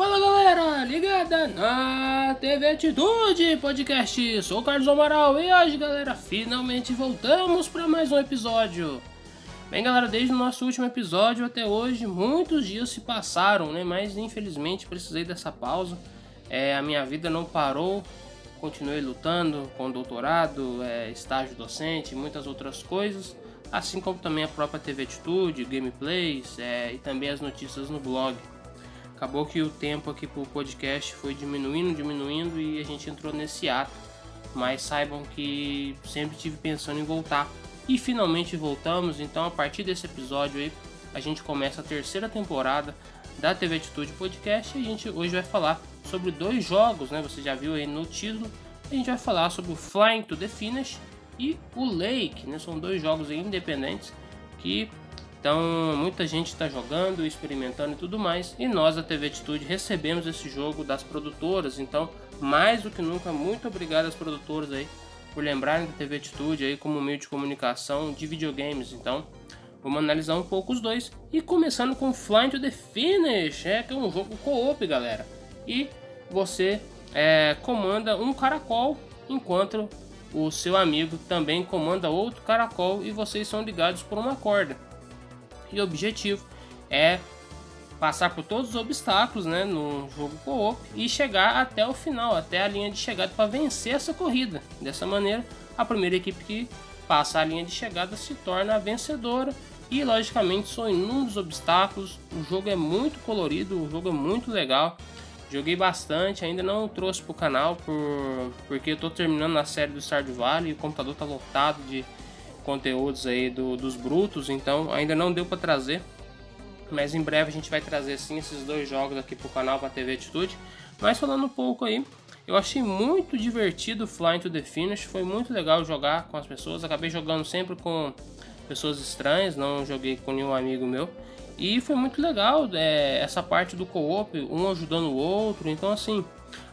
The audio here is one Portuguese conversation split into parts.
Fala galera, ligada na TV Atitude Podcast. Sou o Carlos Amaral e hoje, galera, finalmente voltamos para mais um episódio. Bem, galera, desde o nosso último episódio até hoje, muitos dias se passaram, né? Mas infelizmente precisei dessa pausa. É, a minha vida não parou, continuei lutando com doutorado, é, estágio docente muitas outras coisas, assim como também a própria TV Atitude, gameplays é, e também as notícias no blog. Acabou que o tempo aqui pro podcast foi diminuindo, diminuindo e a gente entrou nesse ato. Mas saibam que sempre tive pensando em voltar. E finalmente voltamos, então a partir desse episódio aí, a gente começa a terceira temporada da TV Atitude Podcast e a gente hoje vai falar sobre dois jogos, né? Você já viu aí no título. A gente vai falar sobre o Flying to the Finish e o Lake, né? São dois jogos independentes que então muita gente está jogando, experimentando e tudo mais. E nós da TV Atitude recebemos esse jogo das produtoras. Então, mais do que nunca, muito obrigado às produtoras aí por lembrarem da TV Atitude aí como meio de comunicação de videogames. Então, vamos analisar um pouco os dois. E começando com Flying to the Finish, é que é um jogo co-op, galera. E você é, comanda um caracol enquanto o seu amigo também comanda outro caracol e vocês são ligados por uma corda e objetivo é passar por todos os obstáculos né, no jogo co-op e chegar até o final, até a linha de chegada para vencer essa corrida. Dessa maneira, a primeira equipe que passa a linha de chegada se torna a vencedora e logicamente são inúmeros obstáculos. O jogo é muito colorido, o jogo é muito legal. Joguei bastante, ainda não trouxe para o canal por, porque eu estou terminando a série do Stardew Valley e o computador está lotado de conteúdos aí do, dos brutos, então ainda não deu para trazer. Mas em breve a gente vai trazer sim esses dois jogos aqui pro canal para TV Atitude. Mas falando um pouco aí, eu achei muito divertido Flying to the Finish, foi muito legal jogar com as pessoas. Acabei jogando sempre com pessoas estranhas, não joguei com nenhum amigo meu. E foi muito legal é, essa parte do co-op, um ajudando o outro. Então, assim,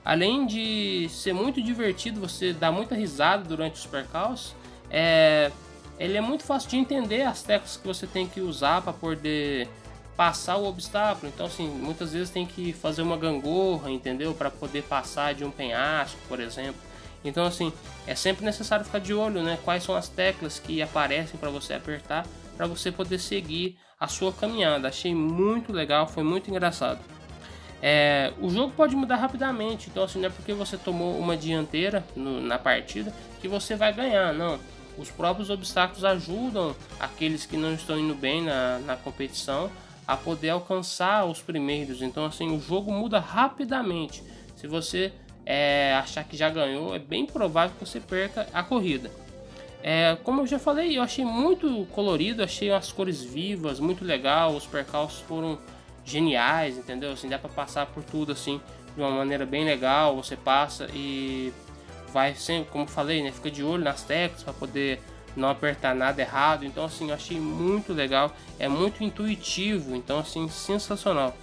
além de ser muito divertido, você dá muita risada durante os percalços, é, ele é muito fácil de entender as teclas que você tem que usar para poder passar o obstáculo. Então, assim, muitas vezes tem que fazer uma gangorra, entendeu? Para poder passar de um penhasco, por exemplo. Então, assim, é sempre necessário ficar de olho, né? Quais são as teclas que aparecem para você apertar para você poder seguir a sua caminhada. Achei muito legal, foi muito engraçado. É, o jogo pode mudar rapidamente, então assim, não é porque você tomou uma dianteira no, na partida que você vai ganhar, não os próprios obstáculos ajudam aqueles que não estão indo bem na, na competição a poder alcançar os primeiros. Então, assim, o jogo muda rapidamente. Se você é, achar que já ganhou, é bem provável que você perca a corrida. É, como eu já falei, eu achei muito colorido, achei as cores vivas, muito legal. Os percalços foram geniais, entendeu? Assim, dá para passar por tudo assim de uma maneira bem legal. Você passa e vai sempre, como falei, né, fica de olho nas teclas para poder não apertar nada errado. Então assim, eu achei muito legal, é muito intuitivo, então assim, sensacional.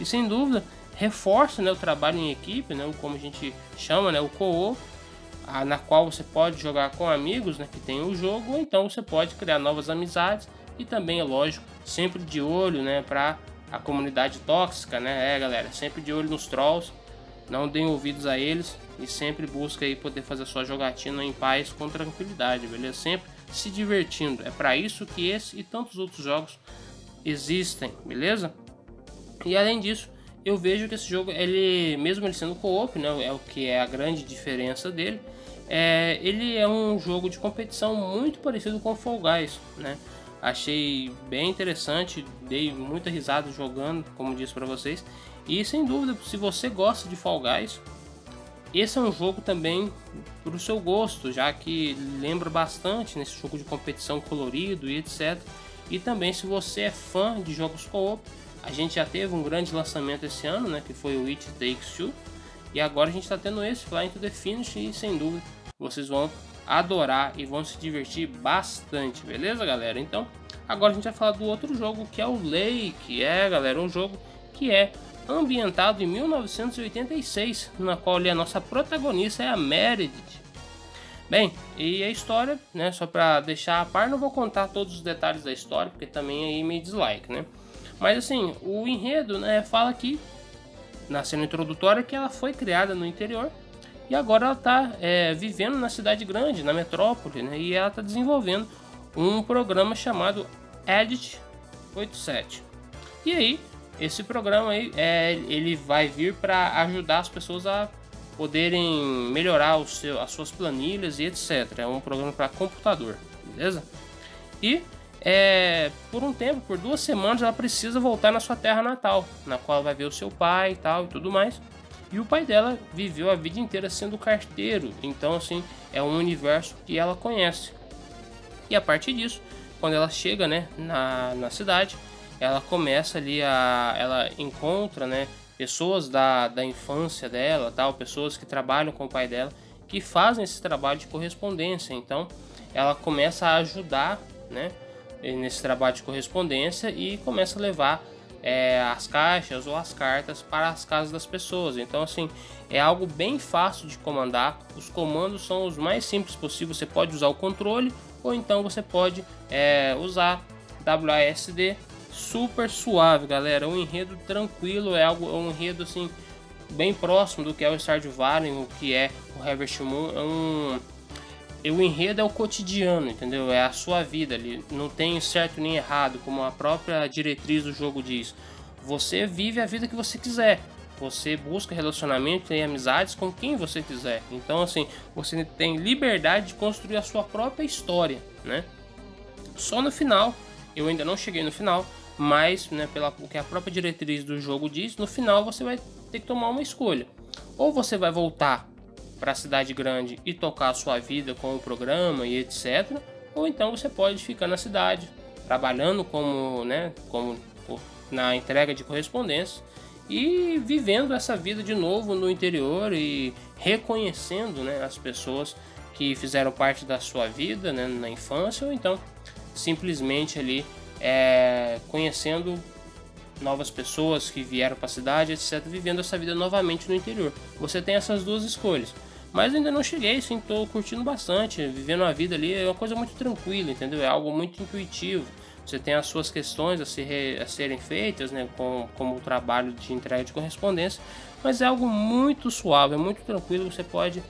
E sem dúvida, reforça, né, o trabalho em equipe, né, como a gente chama, né, o co-op, na qual você pode jogar com amigos, né, que tem o jogo, ou então você pode criar novas amizades e também é lógico, sempre de olho, né, para a comunidade tóxica, né? É, galera, sempre de olho nos trolls, não deem ouvidos a eles, e sempre busca aí poder fazer sua jogatina em paz com tranquilidade, beleza? Sempre se divertindo. É para isso que esse e tantos outros jogos existem, beleza? E além disso, eu vejo que esse jogo, ele mesmo ele sendo co-op, né, é o que é a grande diferença dele. É, ele é um jogo de competição muito parecido com Fall Guys, né? Achei bem interessante, dei muita risada jogando, como disse para vocês. E sem dúvida, se você gosta de Fall Guys, esse é um jogo também para o seu gosto, já que lembra bastante nesse jogo de competição colorido e etc. E também se você é fã de jogos co-op, a gente já teve um grande lançamento esse ano, né, que foi o It Takes Two, e agora a gente está tendo esse Flying to the Finish e sem dúvida vocês vão adorar e vão se divertir bastante, beleza, galera? Então, agora a gente vai falar do outro jogo que é o Lake, é, galera, um jogo que é ambientado em 1986, na qual a nossa protagonista é a Meredith. Bem, e a história, né, só para deixar a par, não vou contar todos os detalhes da história, porque também aí me dislike, né? Mas assim, o enredo, né, fala que na cena introdutória que ela foi criada no interior e agora ela está é, vivendo na cidade grande, na metrópole, né? E ela está desenvolvendo um programa chamado Edit 87. E aí, esse programa aí, é, ele vai vir para ajudar as pessoas a poderem melhorar o seu, as suas planilhas e etc. É um programa para computador, beleza? E é, por um tempo, por duas semanas, ela precisa voltar na sua terra natal, na qual vai ver o seu pai e tal e tudo mais. E o pai dela viveu a vida inteira sendo carteiro, então assim é um universo que ela conhece. E a partir disso, quando ela chega, né, na, na cidade, ela começa ali a, ela encontra, né, pessoas da, da infância dela, tal, pessoas que trabalham com o pai dela, que fazem esse trabalho de correspondência. Então, ela começa a ajudar, né, nesse trabalho de correspondência e começa a levar é, as caixas ou as cartas para as casas das pessoas. Então, assim, é algo bem fácil de comandar. Os comandos são os mais simples possível. Você pode usar o controle ou então você pode é, usar WASD super suave, galera. Um enredo tranquilo, é algo, é um enredo assim bem próximo do que é o Stardew Valley, o que é o Harvest Moon. É um o enredo é o cotidiano, entendeu? É a sua vida ali. Não tem certo nem errado, como a própria diretriz do jogo diz. Você vive a vida que você quiser. Você busca relacionamento e amizades com quem você quiser. Então, assim, você tem liberdade de construir a sua própria história, né? Só no final, eu ainda não cheguei no final, mas, né, pela o que a própria diretriz do jogo diz, no final você vai ter que tomar uma escolha. Ou você vai voltar para a cidade grande e tocar a sua vida com o programa e etc. Ou então você pode ficar na cidade trabalhando como, né, como na entrega de correspondência e vivendo essa vida de novo no interior e reconhecendo né, as pessoas que fizeram parte da sua vida né, na infância ou então simplesmente ali é, conhecendo novas pessoas que vieram para a cidade, etc., vivendo essa vida novamente no interior. Você tem essas duas escolhas. Mas ainda não cheguei, sim, tô curtindo bastante. Vivendo a vida ali é uma coisa muito tranquila, entendeu? É algo muito intuitivo. Você tem as suas questões a, a serem feitas, né? Com, como o trabalho de entrega de correspondência. Mas é algo muito suave, é muito tranquilo. Você pode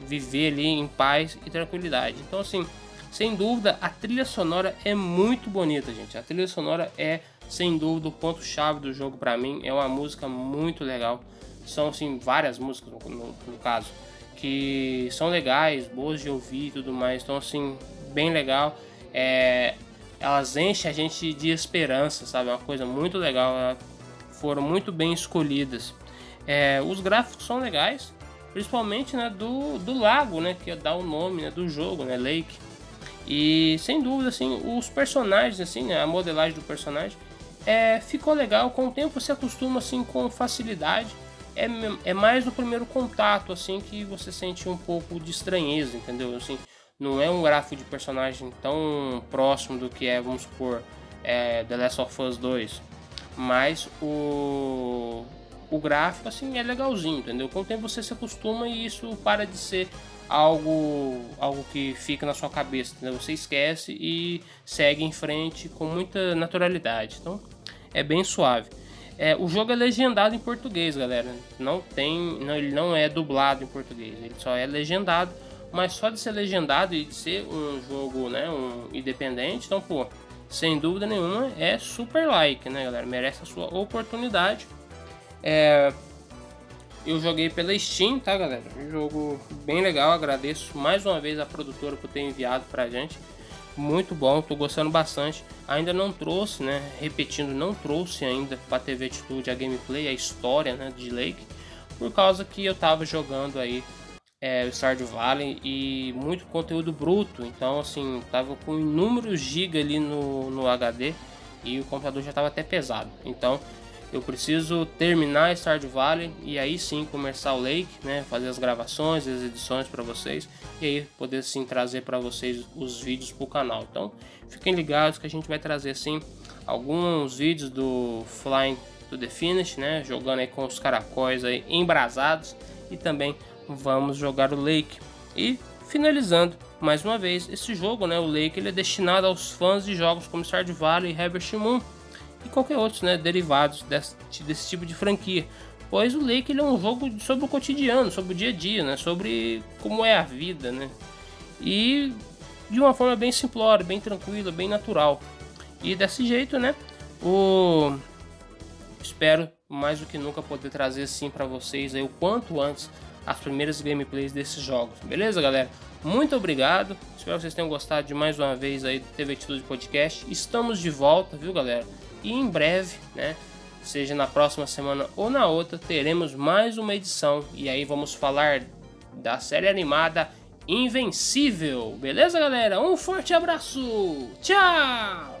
viver ali em paz e tranquilidade. Então, assim, sem dúvida, a trilha sonora é muito bonita, gente. A trilha sonora é, sem dúvida, o ponto-chave do jogo para mim. É uma música muito legal. São, assim, várias músicas no, no, no caso que são legais, boas de ouvir e tudo mais. Então, assim, bem legal. É, elas enchem a gente de esperança, sabe? É uma coisa muito legal. Foram muito bem escolhidas. É, os gráficos são legais, principalmente né, do, do lago, né? Que dá o nome né, do jogo, né? Lake. E sem dúvida, assim, os personagens, assim, né, a modelagem do personagem é, ficou legal. Com o tempo você acostuma assim com facilidade é, é mais no primeiro contato, assim, que você sente um pouco de estranheza, entendeu? Assim, não é um gráfico de personagem tão próximo do que é, vamos supor, é, The Last of Us 2. Mas o, o gráfico, assim, é legalzinho, entendeu? Com o tempo você se acostuma e isso para de ser algo, algo que fica na sua cabeça? Você esquece e segue em frente com muita naturalidade. Então, é bem suave. É, o jogo é legendado em português, galera. Não tem, não, ele não é dublado em português. Ele só é legendado, mas só de ser legendado e de ser um jogo, né, um independente, então pô, sem dúvida nenhuma é super like, né, galera? Merece a sua oportunidade. É, eu joguei pela Steam, tá, galera? Um jogo bem legal. Agradeço mais uma vez a produtora por ter enviado pra gente muito bom, tô gostando bastante. Ainda não trouxe, né? Repetindo, não trouxe ainda para TV Atitude a gameplay, a história né, de Lake, por causa que eu tava jogando aí é, o Stardew Valley e muito conteúdo bruto, então assim, tava com inúmeros gigas ali no, no HD e o computador já tava até pesado. Então eu preciso terminar Stardew Valley e aí sim começar o Lake, né, fazer as gravações, as edições para vocês e aí poder sim trazer para vocês os vídeos para o canal. Então fiquem ligados que a gente vai trazer assim alguns vídeos do Flying to the Finish, né, jogando aí com os caracóis aí embrasados e também vamos jogar o Lake. E finalizando mais uma vez esse jogo, né, o Lake ele é destinado aos fãs de jogos como Stardew Valley e Harvest Moon e qualquer outros né, derivados desse, desse tipo de franquia. pois o Lake ele é um jogo sobre o cotidiano, sobre o dia a dia, né? Sobre como é a vida, né? E de uma forma bem simplória, bem tranquila, bem natural. E desse jeito, né? O espero mais do que nunca poder trazer sim para vocês aí o quanto antes as primeiras gameplays desses jogos. Beleza, galera? Muito obrigado. Espero que vocês tenham gostado de mais uma vez aí do TV Atitude Podcast. Estamos de volta, viu, galera? E em breve, né? Seja na próxima semana ou na outra, teremos mais uma edição e aí vamos falar da série animada Invencível. Beleza, galera? Um forte abraço. Tchau.